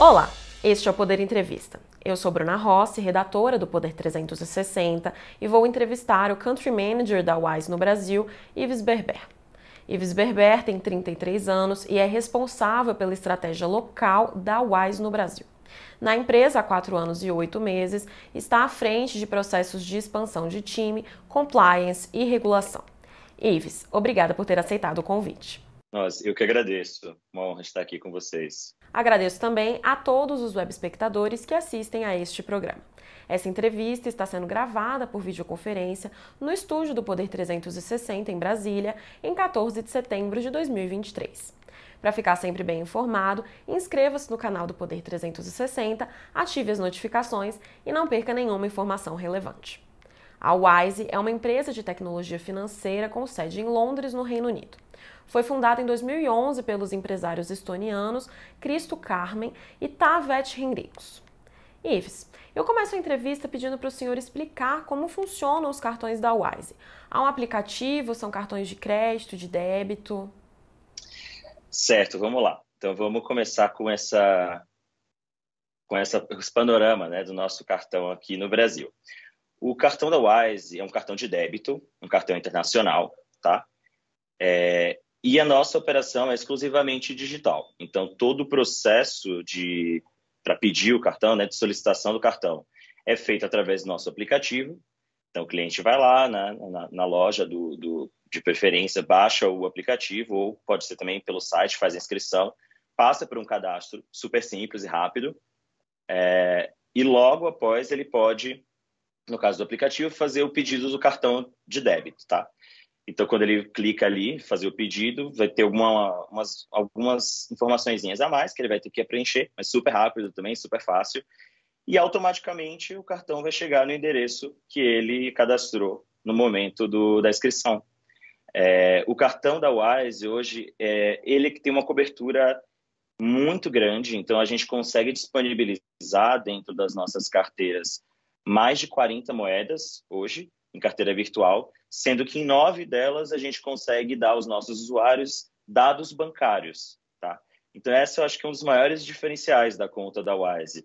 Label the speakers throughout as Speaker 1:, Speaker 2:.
Speaker 1: Olá, este é o Poder Entrevista. Eu sou Bruna Rossi, redatora do Poder 360, e vou entrevistar o Country Manager da Wise no Brasil, Ives Berber. Ives Berber tem 33 anos e é responsável pela estratégia local da Wise no Brasil. Na empresa há quatro anos e oito meses, está à frente de processos de expansão de time, compliance e regulação. Ives, obrigada por ter aceitado o convite.
Speaker 2: Nossa, eu que agradeço. Uma honra estar aqui com vocês.
Speaker 1: Agradeço também a todos os web espectadores que assistem a este programa. Essa entrevista está sendo gravada por videoconferência no estúdio do Poder 360 em Brasília, em 14 de setembro de 2023. Para ficar sempre bem informado, inscreva-se no canal do Poder 360, ative as notificações e não perca nenhuma informação relevante. A Wise é uma empresa de tecnologia financeira com sede em Londres, no Reino Unido. Foi fundada em 2011 pelos empresários estonianos Cristo Carmen e Tavet Henriques. Ives, eu começo a entrevista pedindo para o senhor explicar como funcionam os cartões da Wise. Há um aplicativo, são cartões de crédito, de débito?
Speaker 2: Certo, vamos lá. Então vamos começar com essa com essa esse panorama, né, do nosso cartão aqui no Brasil. O cartão da Wise é um cartão de débito, um cartão internacional, tá? É, e a nossa operação é exclusivamente digital. Então, todo o processo de para pedir o cartão, né, de solicitação do cartão, é feito através do nosso aplicativo. Então, o cliente vai lá na, na, na loja do, do, de preferência, baixa o aplicativo, ou pode ser também pelo site, faz a inscrição, passa por um cadastro super simples e rápido, é, e logo após ele pode, no caso do aplicativo, fazer o pedido do cartão de débito, tá? Então, quando ele clica ali, fazer o pedido, vai ter uma, umas, algumas informações a mais que ele vai ter que preencher, mas super rápido também, super fácil. E automaticamente o cartão vai chegar no endereço que ele cadastrou no momento do, da inscrição. É, o cartão da Wise hoje, é, ele que tem uma cobertura muito grande, então a gente consegue disponibilizar dentro das nossas carteiras mais de 40 moedas hoje, em carteira virtual, sendo que em nove delas a gente consegue dar aos nossos usuários dados bancários, tá? Então, essa eu acho que é um dos maiores diferenciais da conta da Wise,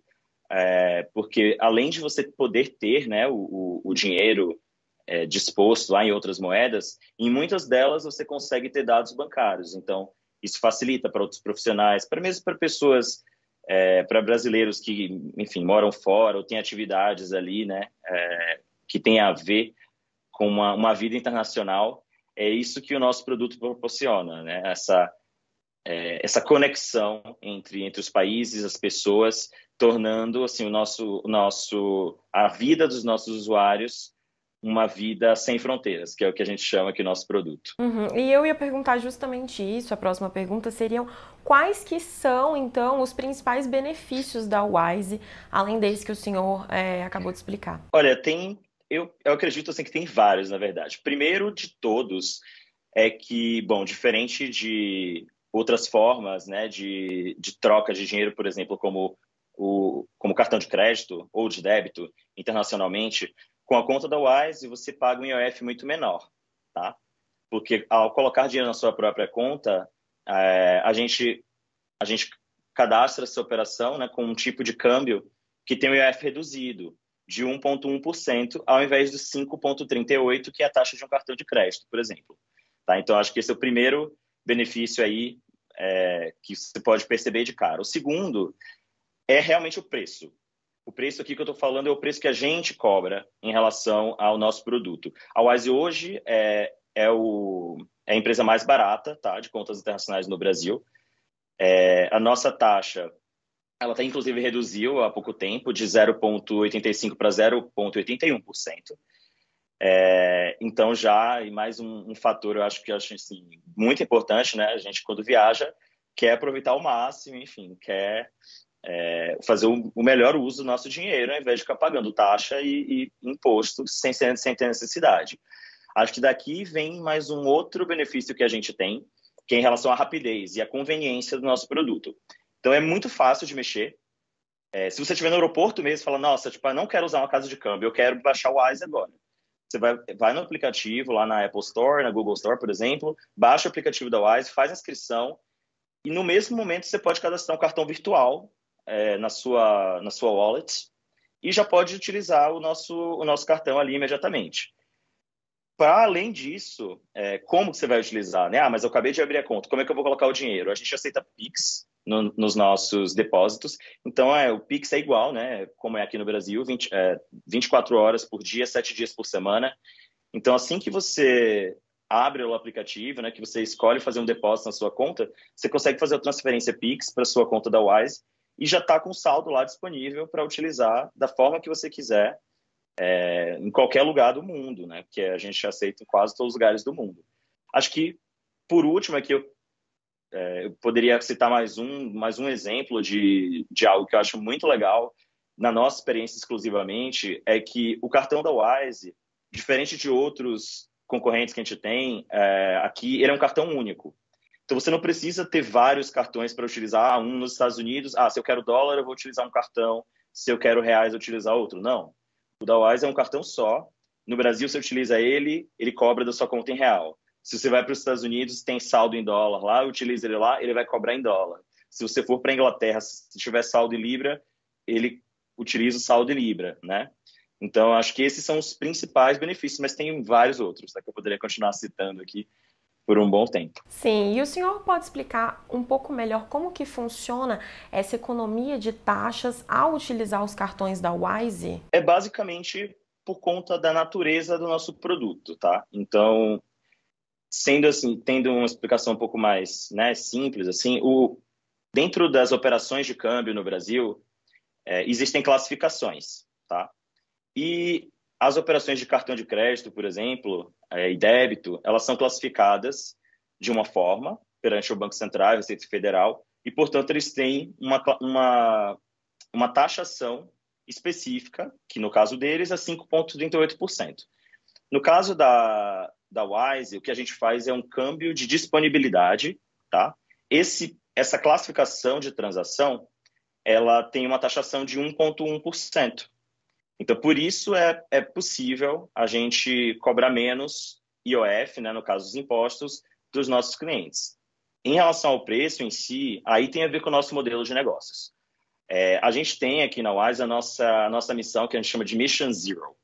Speaker 2: é, porque além de você poder ter né, o, o, dinheiro é, disposto lá em outras moedas, em muitas delas você consegue ter dados bancários. Então, isso facilita para outros profissionais, para mesmo para pessoas, é, para brasileiros que, enfim, moram fora ou têm atividades ali, né, é, que tem a ver com uma, uma vida internacional. É isso que o nosso produto proporciona, né? Essa é, essa conexão entre entre os países, as pessoas, tornando assim o nosso o nosso a vida dos nossos usuários uma vida sem fronteiras, que é o que a gente chama aqui o nosso produto.
Speaker 1: Uhum. E eu ia perguntar justamente isso. A próxima pergunta seriam quais que são então os principais benefícios da Wise, além desse que o senhor é, acabou de explicar?
Speaker 2: Olha, tem eu, eu acredito assim que tem vários, na verdade. Primeiro de todos é que, bom, diferente de outras formas, né, de, de troca de dinheiro, por exemplo, como o como cartão de crédito ou de débito internacionalmente, com a conta da Wise você paga um IOF muito menor, tá? Porque ao colocar dinheiro na sua própria conta, é, a gente a gente cadastra essa operação, né, com um tipo de câmbio que tem o IOF reduzido de 1,1%, ao invés de 5,38%, que é a taxa de um cartão de crédito, por exemplo. Tá? Então, acho que esse é o primeiro benefício aí é, que você pode perceber de cara. O segundo é realmente o preço. O preço aqui que eu estou falando é o preço que a gente cobra em relação ao nosso produto. A Wise hoje é, é, o, é a empresa mais barata tá, de contas internacionais no Brasil. É, a nossa taxa ela até inclusive reduziu há pouco tempo de 0,85 para 0,81%. É, então já e mais um, um, fator eu acho que eu acho assim, muito importante, né? A gente quando viaja quer aproveitar ao máximo, enfim, quer é, fazer o, o, melhor uso do nosso dinheiro, ao invés de ficar pagando taxa e, e imposto sem, sem ter necessidade. Acho que daqui vem mais um outro benefício que a gente tem, que é em relação à rapidez e à conveniência do nosso produto. Então é muito fácil de mexer. É, se você estiver no aeroporto mesmo, fala, nossa, tipo, eu não quero usar uma casa de câmbio, eu quero baixar o Wise agora. Você vai, vai no aplicativo, lá na Apple Store, na Google Store, por exemplo, baixa o aplicativo da Wise, faz a inscrição e no mesmo momento você pode cadastrar um cartão virtual é, na, sua, na sua wallet e já pode utilizar o nosso, o nosso cartão ali imediatamente. Para além disso, é, como você vai utilizar? Né? Ah, mas eu acabei de abrir a conta, como é que eu vou colocar o dinheiro? A gente aceita Pix no, nos nossos depósitos, então é, o Pix é igual, né? como é aqui no Brasil, 20, é, 24 horas por dia, 7 dias por semana. Então, assim que você abre o aplicativo, né, que você escolhe fazer um depósito na sua conta, você consegue fazer a transferência Pix para sua conta da Wise e já está com saldo lá disponível para utilizar da forma que você quiser é, em qualquer lugar do mundo, né? Porque a gente aceita em quase todos os lugares do mundo. Acho que, por último, aqui eu, é, eu poderia citar mais um, mais um exemplo de, de algo que eu acho muito legal, na nossa experiência exclusivamente, é que o cartão da Wise, diferente de outros concorrentes que a gente tem, é, aqui ele é um cartão único. Então você não precisa ter vários cartões para utilizar. Ah, um nos Estados Unidos, ah, se eu quero dólar, eu vou utilizar um cartão. Se eu quero reais, eu utilizar outro. Não. O da Wise é um cartão só. No Brasil, você utiliza ele, ele cobra da sua conta em real. Se você vai para os Estados Unidos, tem saldo em dólar lá, utiliza ele lá, ele vai cobrar em dólar. Se você for para a Inglaterra, se tiver saldo em libra, ele utiliza o saldo em libra, né? Então, acho que esses são os principais benefícios, mas tem vários outros, tá, que eu poderia continuar citando aqui por um bom tempo.
Speaker 1: Sim, e o senhor pode explicar um pouco melhor como que funciona essa economia de taxas ao utilizar os cartões da Wise?
Speaker 2: É basicamente por conta da natureza do nosso produto, tá? Então, sendo assim, tendo uma explicação um pouco mais, né, simples assim, o dentro das operações de câmbio no Brasil é, existem classificações, tá? E as operações de cartão de crédito, por exemplo, é, e débito, elas são classificadas de uma forma perante o Banco Central e Receita Federal, e, portanto, eles têm uma, uma, uma taxação específica, que no caso deles é 5,38%. No caso da, da Wise, o que a gente faz é um câmbio de disponibilidade, tá? Esse, essa classificação de transação, ela tem uma taxação de 1,1%. Então, por isso é, é possível a gente cobrar menos IOF, né, no caso dos impostos, dos nossos clientes. Em relação ao preço em si, aí tem a ver com o nosso modelo de negócios. É, a gente tem aqui na Wise a nossa, a nossa missão, que a gente chama de Mission Zero,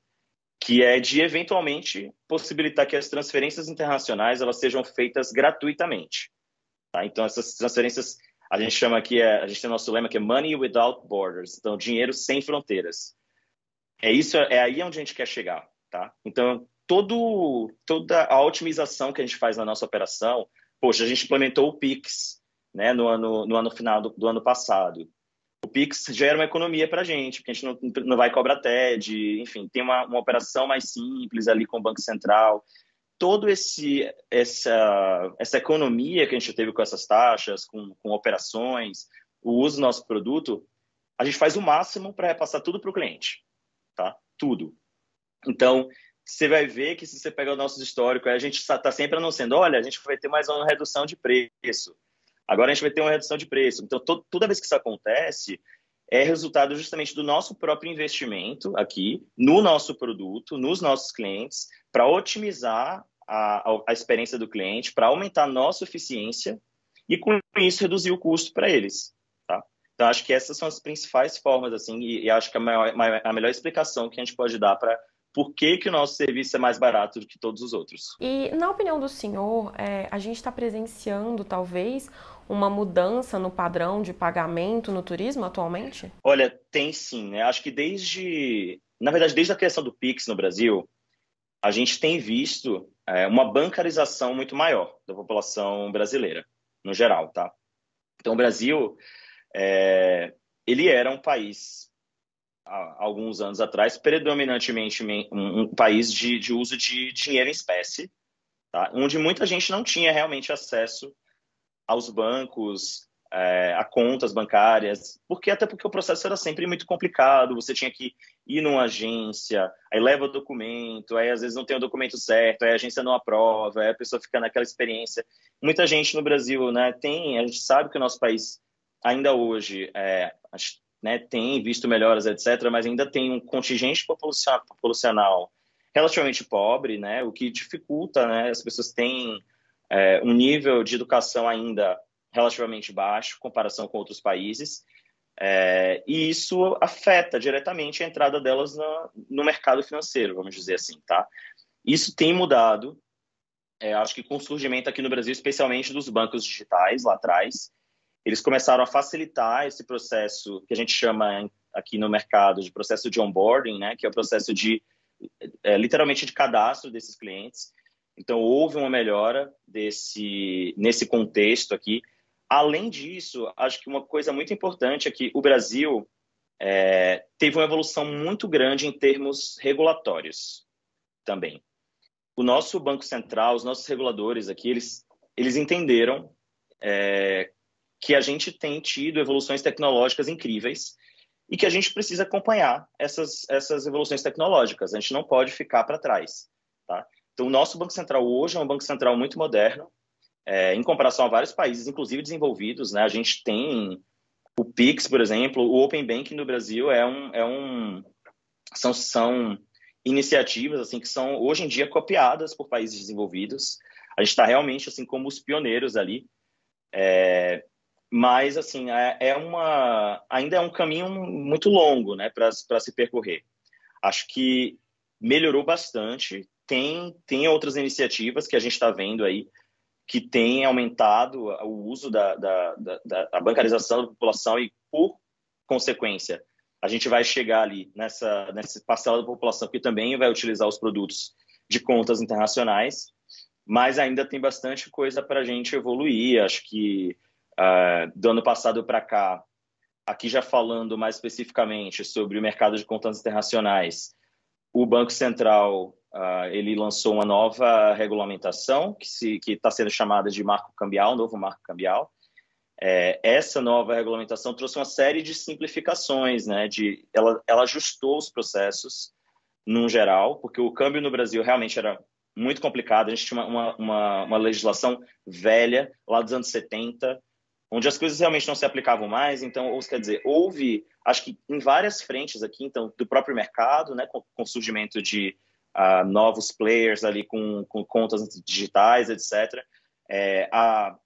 Speaker 2: que é de eventualmente possibilitar que as transferências internacionais elas sejam feitas gratuitamente. Tá? Então, essas transferências, a gente chama aqui, é, a gente tem nosso lema que é Money Without Borders, então dinheiro sem fronteiras. É isso, é aí onde a gente quer chegar, tá? Então, todo, toda a otimização que a gente faz na nossa operação, poxa, a gente implementou o Pix, né, no ano, no ano final do, do ano passado. O Pix gera uma economia para a gente, porque a gente não, não vai cobrar TED, enfim, tem uma, uma operação mais simples ali com o Banco Central. Todo esse essa essa economia que a gente teve com essas taxas, com, com operações, o uso do nosso produto, a gente faz o máximo para repassar tudo para o cliente tá? Tudo. Então, você vai ver que se você pegar o nosso histórico, a gente está sempre anunciando, olha, a gente vai ter mais uma redução de preço. Agora a gente vai ter uma redução de preço. Então, to toda vez que isso acontece, é resultado justamente do nosso próprio investimento aqui, no nosso produto, nos nossos clientes, para otimizar a, a, experiência do cliente, para aumentar a nossa eficiência e, com isso, reduzir o custo para eles. Então, acho que essas são as principais formas, assim, e, e acho que a, maior, a melhor explicação que a gente pode dar para por que, que o nosso serviço é mais barato do que todos os outros.
Speaker 1: E, na opinião do senhor, é, a gente está presenciando, talvez, uma mudança no padrão de pagamento no turismo atualmente?
Speaker 2: Olha, tem sim, né? Acho que desde, na verdade, desde a criação do Pix no Brasil, a gente tem visto é, uma bancarização muito maior da população brasileira, no geral, tá? Então, o Brasil é, ele era um país, há alguns anos atrás, predominantemente um, um país de, de, uso de dinheiro em espécie, tá? onde muita gente não tinha realmente acesso aos bancos, é, a contas bancárias, porque até porque o processo era sempre muito complicado, você tinha que ir numa agência, aí leva o documento, aí às vezes não tem o documento certo, aí a agência não aprova, aí a pessoa fica naquela experiência. Muita gente no Brasil, né, tem, a gente sabe que o nosso país ainda hoje é, né, tem visto melhoras, etc., mas ainda tem um contingente populacional relativamente pobre, né, o que dificulta, né, as pessoas têm é, um nível de educação ainda relativamente baixo, em comparação com outros países. É, e isso afeta diretamente a entrada delas no, mercado financeiro, vamos dizer assim, tá? Isso tem mudado, é, acho que com o surgimento aqui no Brasil, especialmente dos bancos digitais lá atrás, eles começaram a facilitar esse processo que a gente chama aqui no mercado de processo de onboarding, né, que é o processo de é, literalmente de cadastro desses clientes. Então houve uma melhora desse nesse contexto aqui. Além disso, acho que uma coisa muito importante é que o Brasil é, teve uma evolução muito grande em termos regulatórios também. O nosso Banco Central, os nossos reguladores aqui, eles, eles entenderam é, que a gente tem tido evoluções tecnológicas incríveis e que a gente precisa acompanhar essas, essas evoluções tecnológicas. A gente não pode ficar para trás. Tá? Então, o nosso Banco Central hoje é um Banco Central muito moderno, é, em comparação a vários países, inclusive desenvolvidos. Né? A gente tem o Pix, por exemplo, o Open Banking no Brasil é um, é um são, são iniciativas assim que são hoje em dia copiadas por países desenvolvidos. A gente está realmente assim como os pioneiros ali. É, mas assim é, é, uma ainda é um caminho muito longo né para se percorrer. Acho que melhorou bastante. Tem tem outras iniciativas que a gente está vendo aí que tem aumentado o uso da, da, da, da, bancarização da população e por consequência a gente vai chegar ali nessa nessa parcela da população que também vai utilizar os produtos de contas internacionais. Mas ainda tem bastante coisa para a gente evoluir. Acho que Uh, do ano passado para cá, aqui já falando mais especificamente sobre o mercado de contas internacionais, o Banco Central uh, ele lançou uma nova regulamentação que está sendo chamada de marco cambial, novo marco cambial. É, essa nova regulamentação trouxe uma série de simplificações, né? De, ela, ela ajustou os processos num geral, porque o câmbio no Brasil realmente era muito complicado. A gente tinha uma, uma, uma legislação velha, lá dos anos 70, onde as coisas realmente não se aplicavam mais. Então, ou, quer dizer, houve, acho que em várias frentes aqui, então, do próprio mercado, né, com, com o surgimento de uh, novos players ali com, com contas digitais, etc. É, a,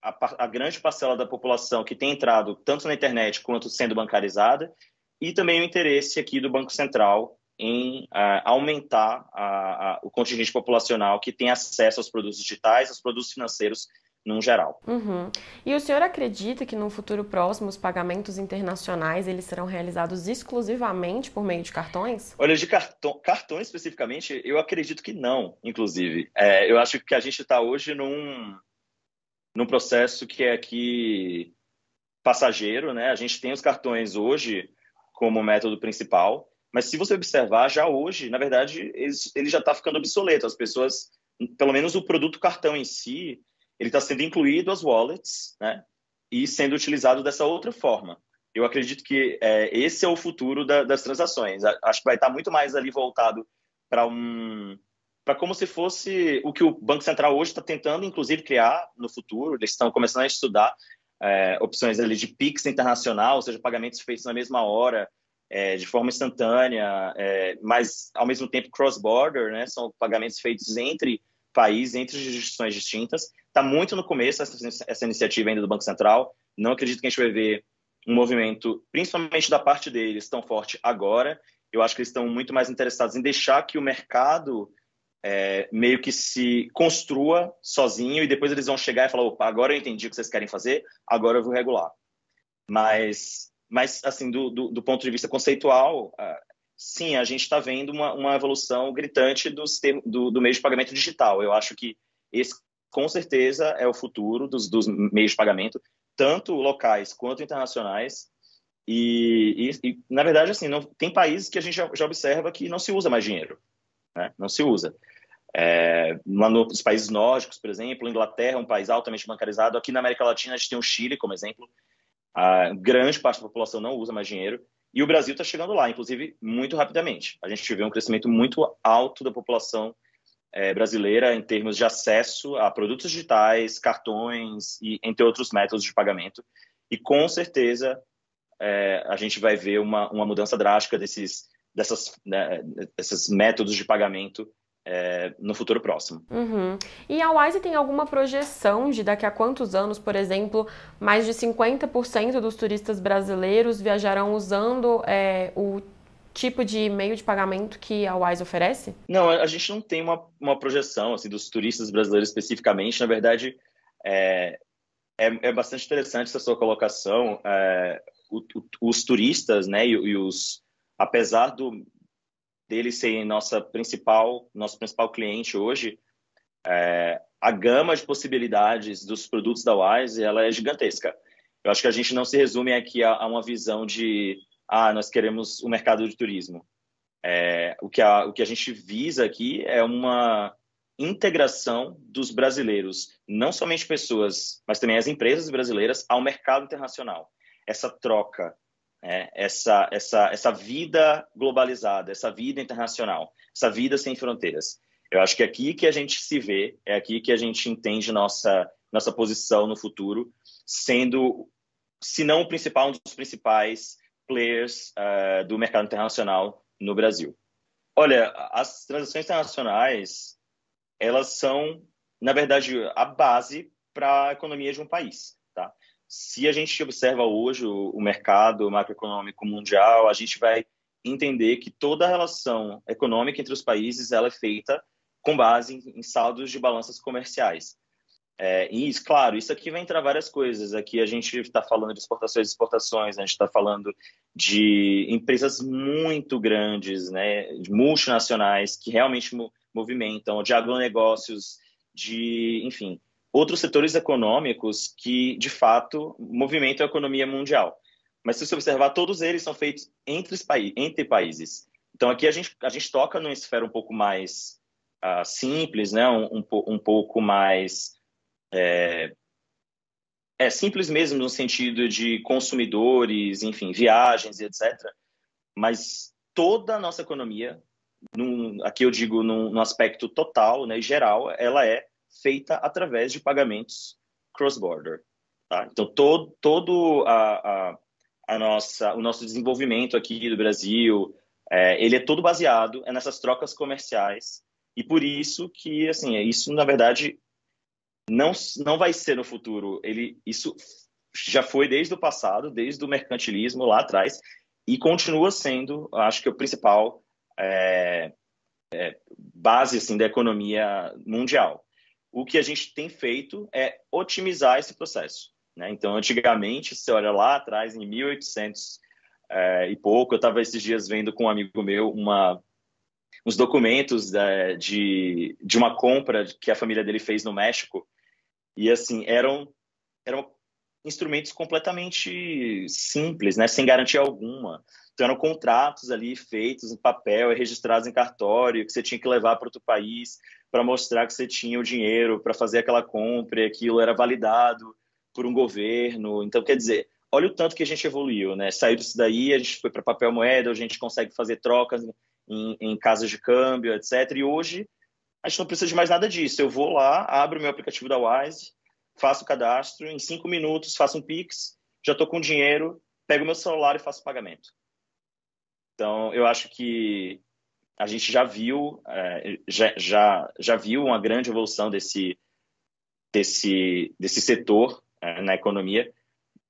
Speaker 2: a, a, grande parcela da população que tem entrado tanto na internet quanto sendo bancarizada, e também o interesse aqui do Banco Central em uh, aumentar a, o contingente populacional que tem acesso aos produtos digitais, aos produtos financeiros num geral.
Speaker 1: Uhum. E o senhor acredita que no futuro próximo os pagamentos internacionais eles serão realizados exclusivamente por meio de cartões?
Speaker 2: Olha, de cartão, cartões especificamente, eu acredito que não, inclusive. É, eu acho que a gente está hoje num, num processo que é aqui passageiro, né? A gente tem os cartões hoje como método principal, mas se você observar, já hoje, na verdade, ele, ele já está ficando obsoleto. As pessoas, pelo menos o produto cartão em si, ele está sendo incluído as wallets, né? E sendo utilizado dessa outra forma. Eu acredito que é, esse é o futuro da, das transações. Acho que vai estar muito mais ali voltado para um para como se fosse o que o Banco Central hoje está tentando, inclusive, criar no futuro. Eles estão começando a estudar é, opções ali de PIX internacional, ou seja, pagamentos feitos na mesma hora, é, de forma instantânea, é, mas ao mesmo tempo cross-border, né? São pagamentos feitos entre países, entre jurisdições distintas. Está muito no começo essa, essa iniciativa ainda do Banco Central. Não acredito que a gente vai ver um movimento, principalmente da parte deles, tão forte agora. Eu acho que eles estão muito mais interessados em deixar que o mercado é, meio que se construa sozinho e depois eles vão chegar e falar: opa, agora eu entendi o que vocês querem fazer, agora eu vou regular. Mas, mas assim, do, do, do ponto de vista conceitual, sim, a gente está vendo uma, uma, evolução gritante do, do meio de pagamento digital. Eu acho que esse com certeza é o futuro dos, dos meios de pagamento, tanto locais quanto internacionais. E, e, e na verdade, assim, não, tem países que a gente já, já, observa que não se usa mais dinheiro, né? não se usa. É, nos países nórdicos, por exemplo, Inglaterra é um país altamente bancarizado. Aqui na América Latina a gente tem o Chile como exemplo. A grande parte da população não usa mais dinheiro. E o Brasil está chegando lá, inclusive muito rapidamente. A gente vê um crescimento muito alto da população é, brasileira em termos de acesso a produtos digitais, cartões e entre outros métodos de pagamento. E com certeza é, a gente vai ver uma, uma mudança drástica desses, dessas, né, desses métodos de pagamento é, no futuro próximo.
Speaker 1: Uhum. E a Wise tem alguma projeção de daqui a quantos anos, por exemplo, mais de 50% dos turistas brasileiros viajarão usando é, o tipo de meio de pagamento que a Wise oferece?
Speaker 2: Não, a gente não tem uma, uma projeção assim dos turistas brasileiros especificamente. Na verdade, é, é, é bastante interessante essa sua colocação. É, o, o, os turistas, né, e, e os apesar do, deles serem nossa principal, nosso principal cliente hoje, é, a gama de possibilidades dos produtos da Wise ela é gigantesca. Eu acho que a gente não se resume aqui a, a uma visão de ah, nós queremos o um mercado de turismo. É, o, que a, o que a gente visa aqui é uma integração dos brasileiros, não somente pessoas, mas também as empresas brasileiras, ao mercado internacional. Essa troca, é, essa, essa, essa vida globalizada, essa vida internacional, essa vida sem fronteiras. Eu acho que é aqui que a gente se vê, é aqui que a gente entende nossa, nossa posição no futuro, sendo, se não o principal, um dos principais players uh, do mercado internacional no Brasil. Olha, as transações internacionais, elas são, na verdade, a base para a economia de um país. Tá? Se a gente observa hoje o, o mercado macroeconômico mundial, a gente vai entender que toda a relação econômica entre os países ela é feita com base em, em saldos de balanças comerciais. É, e, claro, isso aqui vai entrar várias coisas. Aqui a gente está falando de exportações e exportações, a gente está falando de empresas muito grandes, né, multinacionais que realmente movimentam, de agronegócios, de, enfim, outros setores econômicos que, de fato, movimentam a economia mundial. Mas se você observar, todos eles são feitos entre, entre países. Então, aqui a gente, a gente toca numa esfera um pouco mais uh, simples, né? um, um, um pouco mais. É, é, simples mesmo no sentido de consumidores, enfim, viagens e etc. Mas toda a nossa economia, num, aqui eu digo no aspecto total, né, geral, ela é feita através de pagamentos cross-border. Tá? Então, todo, todo a, a, a, nossa, o nosso desenvolvimento aqui do Brasil, é, ele é todo baseado nessas trocas comerciais e por isso que, assim, isso, na verdade, não, não vai ser no futuro. Ele, isso já foi desde o passado, desde o mercantilismo lá atrás, e continua sendo, acho que, o principal é, é, base assim, da economia mundial o que a gente tem feito é otimizar esse processo. Né? Então, antigamente, você olha lá atrás, em 1800 é, e pouco, eu estava esses dias vendo com um amigo meu uma, uns documentos é, de, de uma compra que a família dele fez no México, e assim, eram, eram instrumentos completamente simples, né? sem garantia alguma. Então, eram contratos ali feitos em papel e registrados em cartório, que você tinha que levar para outro país para mostrar que você tinha o dinheiro para fazer aquela compra e aquilo era validado por um governo. Então, quer dizer, olha o tanto que a gente evoluiu, né? Saiu disso daí, a gente foi para papel moeda, a gente consegue fazer trocas em, em casas de câmbio, etc. E hoje a gente não precisa de mais nada disso. Eu vou lá, abro meu aplicativo da Wise, faço o cadastro, em cinco minutos faço um Pix, já estou com dinheiro, pego meu celular e faço o pagamento. Então, eu acho que a gente já viu, é, já, já, já viu uma grande evolução desse, desse, desse setor é, na economia,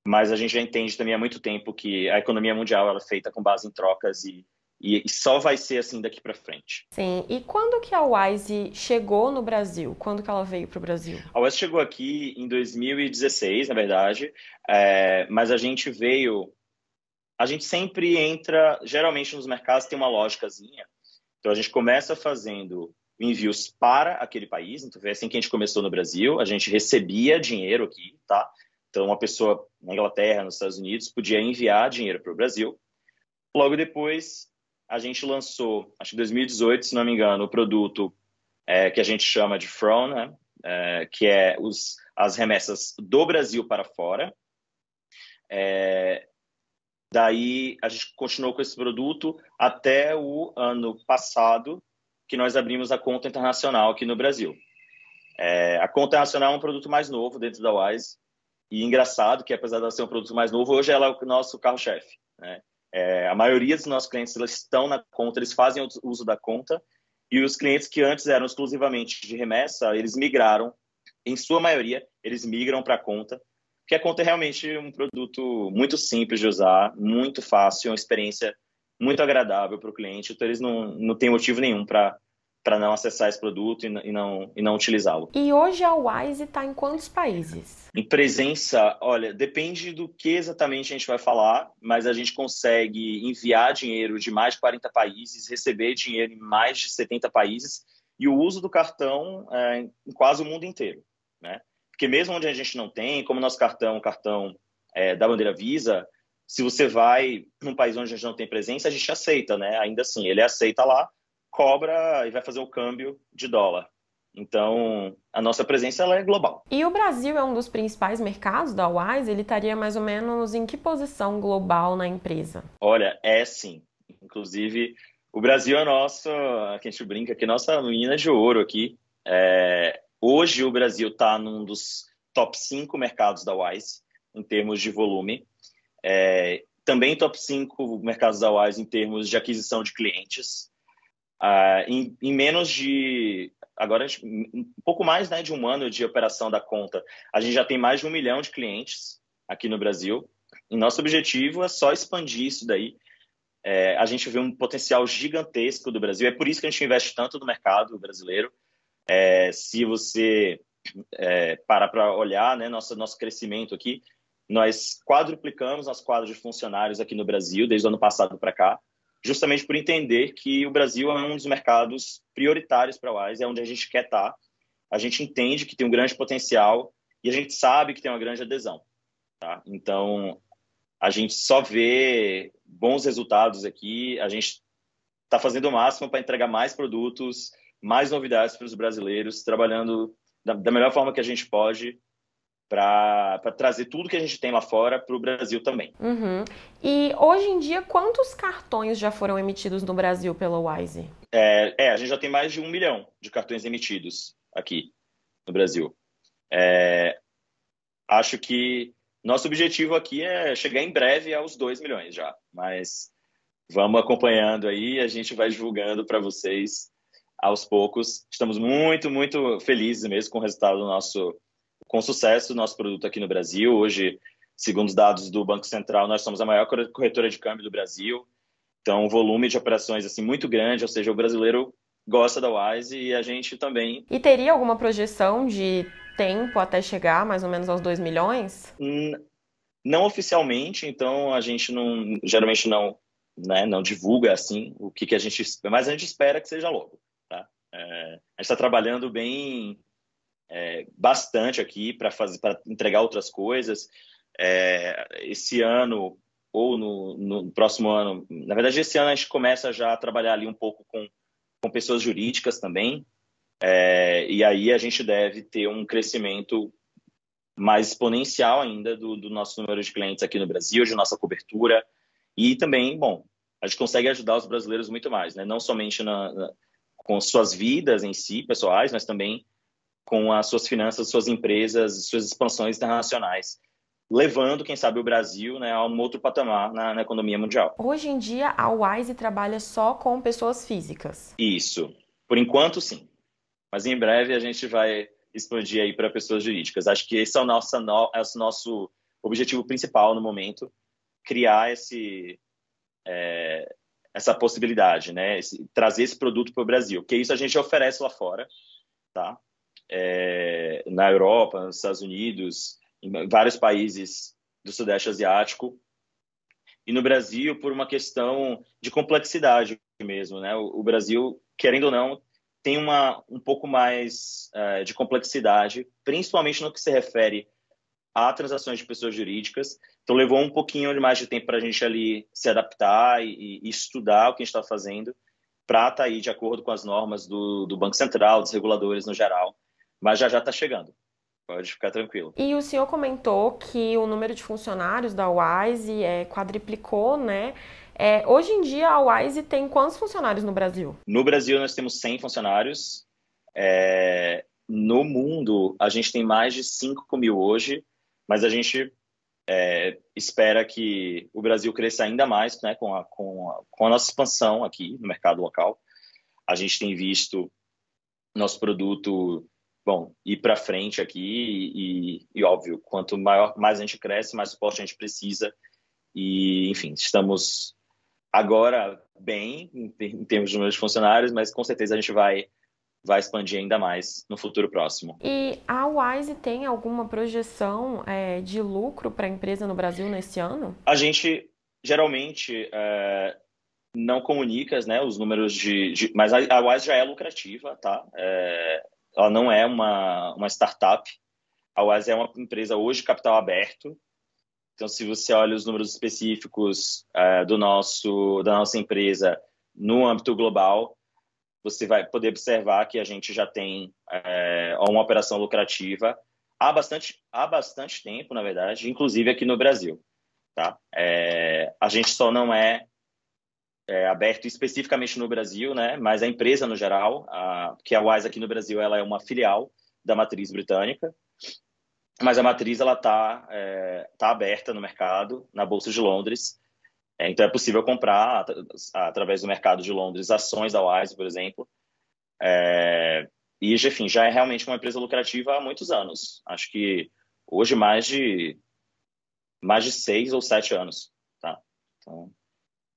Speaker 2: mas a gente já entende também há muito tempo que a economia mundial ela é feita com base em trocas e, e, e só vai ser assim daqui para frente.
Speaker 1: Sim. E quando que a Wise chegou no Brasil? Quando que ela veio para o Brasil?
Speaker 2: A Wise chegou aqui em 2016, na verdade, é, mas a gente veio a gente sempre entra, geralmente nos mercados tem uma lógicazinha. Então a gente começa fazendo envios para aquele país, então foi assim que a gente começou no Brasil, a gente recebia dinheiro aqui, tá? Então uma pessoa na Inglaterra, nos Estados Unidos, podia enviar dinheiro para o Brasil. Logo depois, a gente lançou, acho que em 2018, se não me engano, o produto é, que a gente chama de From, né? É, que é os, as remessas do Brasil para fora. É, Daí a gente continuou com esse produto até o ano passado, que nós abrimos a conta internacional aqui no Brasil. É, a conta internacional é um produto mais novo dentro da Wise e engraçado que apesar de ser um produto mais novo, hoje ela é o nosso carro-chefe. Né? É, a maioria dos nossos clientes eles estão na conta, eles fazem uso da conta E os clientes que antes eram exclusivamente de remessa, eles migraram, em sua maioria, eles migram para a conta, porque a conta é realmente um produto muito simples de usar, muito fácil, uma experiência muito agradável para o cliente, então eles não, não têm motivo nenhum para para não acessar esse produto e não, e não utilizá-lo.
Speaker 1: E hoje a Wise está em quantos países?
Speaker 2: Em presença, olha, depende do que exatamente a gente vai falar, mas a gente consegue enviar dinheiro de mais de 40 países, receber dinheiro em mais de 70 países e o uso do cartão é, em quase o mundo inteiro, né? Porque mesmo onde a gente não tem, como nosso cartão, cartão é, da bandeira Visa, se você vai num país onde a gente não tem presença, a gente aceita, né? Ainda assim, ele aceita lá, cobra e vai fazer o câmbio de dólar. Então, a nossa presença ela é global.
Speaker 1: E o Brasil é um dos principais mercados da Wise? Ele estaria mais ou menos em que posição global na empresa?
Speaker 2: Olha, é sim. Inclusive, o Brasil é nosso, que a gente brinca aqui, nossa mina de ouro aqui. É, hoje o Brasil está num dos top 5 mercados da Wise, em termos de volume. É, também top 5 mercados da Wise em termos de aquisição de clientes. Uh, em, em, menos de agora um pouco mais né, de um ano de operação da conta, a gente já tem mais de um milhão de clientes aqui no Brasil. E nosso objetivo é só expandir isso daí. É, a gente vê um potencial gigantesco do Brasil. É por isso que a gente investe tanto no mercado brasileiro. É, se você é, parar para olhar né, nosso, nosso crescimento aqui, nós quadruplicamos nosso quadro de funcionários aqui no Brasil desde o ano passado para cá justamente por entender que o Brasil é um dos mercados prioritários para a Wise, é onde a gente quer estar. Tá. A gente entende que tem um grande potencial e a gente sabe que tem uma grande adesão. Tá? Então, a gente só vê bons resultados aqui, a gente está fazendo o máximo para entregar mais produtos, mais novidades para os brasileiros, trabalhando da, da melhor forma que a gente pode para trazer tudo que a gente tem lá fora para o Brasil também.
Speaker 1: Uhum. E hoje em dia, quantos cartões já foram emitidos no Brasil pela Wise?
Speaker 2: É, é, a gente já tem mais de um milhão de cartões emitidos aqui no Brasil. É, acho que nosso objetivo aqui é chegar em breve aos 2 milhões já, mas vamos acompanhando aí, a gente vai divulgando para vocês aos poucos. Estamos muito, muito felizes mesmo com o resultado do nosso com sucesso o nosso produto aqui no Brasil. Hoje, segundo os dados do Banco Central, nós somos a maior corretora de câmbio do Brasil. Então, um volume de operações assim muito grande, ou seja, o brasileiro gosta da Wise e a gente também.
Speaker 1: E teria alguma projeção de tempo até chegar mais ou menos aos 2 milhões?
Speaker 2: Não oficialmente, então a gente não geralmente não, né, não divulga assim o que, que a gente, mas a gente espera que seja logo. É, a gente está trabalhando bem é, bastante aqui para fazer para entregar outras coisas. É, esse ano ou no, no, próximo ano, na verdade esse ano a gente começa já a trabalhar ali um pouco com, com pessoas jurídicas também. É, e aí a gente deve ter um crescimento mais exponencial ainda do, do nosso número de clientes aqui no Brasil, de nossa cobertura. E também, bom, a gente consegue ajudar os brasileiros muito mais, né? não somente na, com suas vidas em si, pessoais, mas também com as suas finanças, suas empresas, suas expansões internacionais, levando, quem sabe, o Brasil né, a um outro patamar na, na, economia mundial.
Speaker 1: Hoje em dia, a Wise trabalha só com pessoas físicas.
Speaker 2: Isso. Por enquanto, sim. Mas em breve a gente vai expandir aí para pessoas jurídicas. Acho que esse é o nosso, é o nosso objetivo principal no momento, criar esse, é, essa possibilidade, né? Esse, trazer esse produto para o Brasil, que isso a gente oferece lá fora, tá? é, na Europa, nos Estados Unidos, em vários países do Sudeste Asiático. E no Brasil, por uma questão de complexidade mesmo. Né? O, o Brasil, querendo ou não, tem uma, um pouco mais uh, de complexidade, principalmente no que se refere a transações de pessoas jurídicas. Então, levou um pouquinho mais de tempo para a gente ali se adaptar e, e estudar o que a gente está fazendo para estar tá aí de acordo com as normas do, do Banco Central, dos reguladores no geral, mas já já está chegando. Pode ficar tranquilo.
Speaker 1: E o senhor comentou que o número de funcionários da Wise é, quadriplicou, né? É, hoje em dia, a Wise tem quantos funcionários no Brasil?
Speaker 2: No Brasil, nós temos 100 funcionários. É, no mundo, a gente tem mais de 5 mil hoje, mas a gente é, espera que o Brasil cresça ainda mais né, com, a, com, a, com a nossa expansão aqui no mercado local. a gente tem visto nosso produto bom, ir para frente aqui e, e, óbvio, quanto maior, mais a gente cresce, mais suporte a gente precisa e, enfim, estamos agora bem em, termos de número de funcionários, mas com certeza a gente vai vai expandir ainda mais no futuro próximo.
Speaker 1: E a Wise tem alguma projeção é, de lucro para a empresa no Brasil nesse ano?
Speaker 2: A gente geralmente é, não comunica né, os números de, de, Mas a, Wise já é lucrativa, tá? É, ela não é uma, uma startup. A Wise é uma empresa hoje capital aberto. Então, se você olha os números específicos uh, do nosso, da nossa empresa no âmbito global, você vai poder observar que a gente já tem uh, uma operação lucrativa há bastante, há bastante tempo, na verdade, inclusive aqui no Brasil. Tá? É, a gente só não é é, aberto especificamente no Brasil, né? Mas a empresa no geral, a, que a Wise aqui no Brasil, ela é uma filial da matriz britânica, mas a matriz ela está é, tá aberta no mercado, na bolsa de Londres. É, então é possível comprar através do mercado de Londres ações da Wise, por exemplo. É, e enfim, já é realmente uma empresa lucrativa há muitos anos. Acho que hoje mais de mais de seis ou sete anos, tá? Então,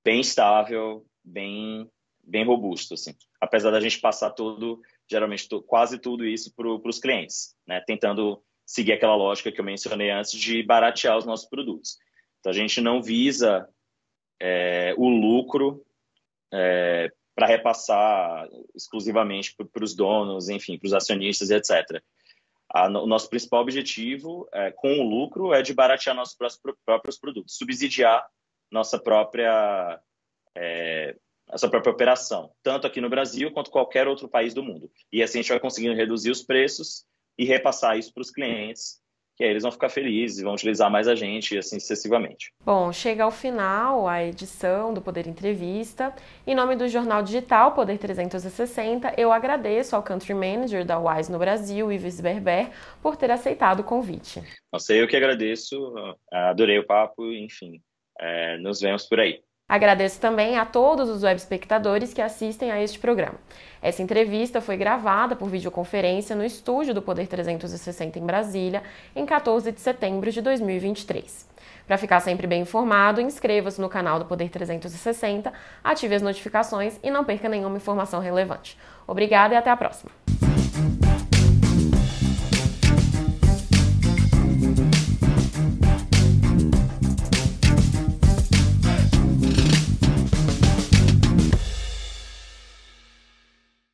Speaker 2: bem estável, bem bem robusto, assim. Apesar da gente passar tudo, geralmente quase tudo isso para os clientes, né? Tentando seguir aquela lógica que eu mencionei antes de baratear os nossos produtos. Então a gente não visa é, o lucro é, para repassar exclusivamente para os donos, enfim, para os acionistas, etc. A, o nosso principal objetivo é, com o lucro é de baratear nossos próprios produtos, subsidiar nossa própria é, nossa própria operação, tanto aqui no Brasil quanto qualquer outro país do mundo. E assim a gente vai conseguindo reduzir os preços e repassar isso para os clientes, que aí eles vão ficar felizes, vão utilizar mais a gente e assim sucessivamente.
Speaker 1: Bom, chega ao final a edição do Poder Entrevista. Em nome do jornal digital Poder 360, eu agradeço ao Country Manager da Wise no Brasil, Ives Berber, por ter aceitado o convite.
Speaker 2: Nossa, eu que agradeço, adorei o papo, enfim, é, nos vemos por aí.
Speaker 1: Agradeço também a todos os web espectadores que assistem a este programa. Essa entrevista foi gravada por videoconferência no estúdio do Poder 360 em Brasília, em 14 de setembro de 2023. Para ficar sempre bem informado, inscreva-se no canal do Poder 360, ative as notificações e não perca nenhuma informação relevante. Obrigada e até a próxima!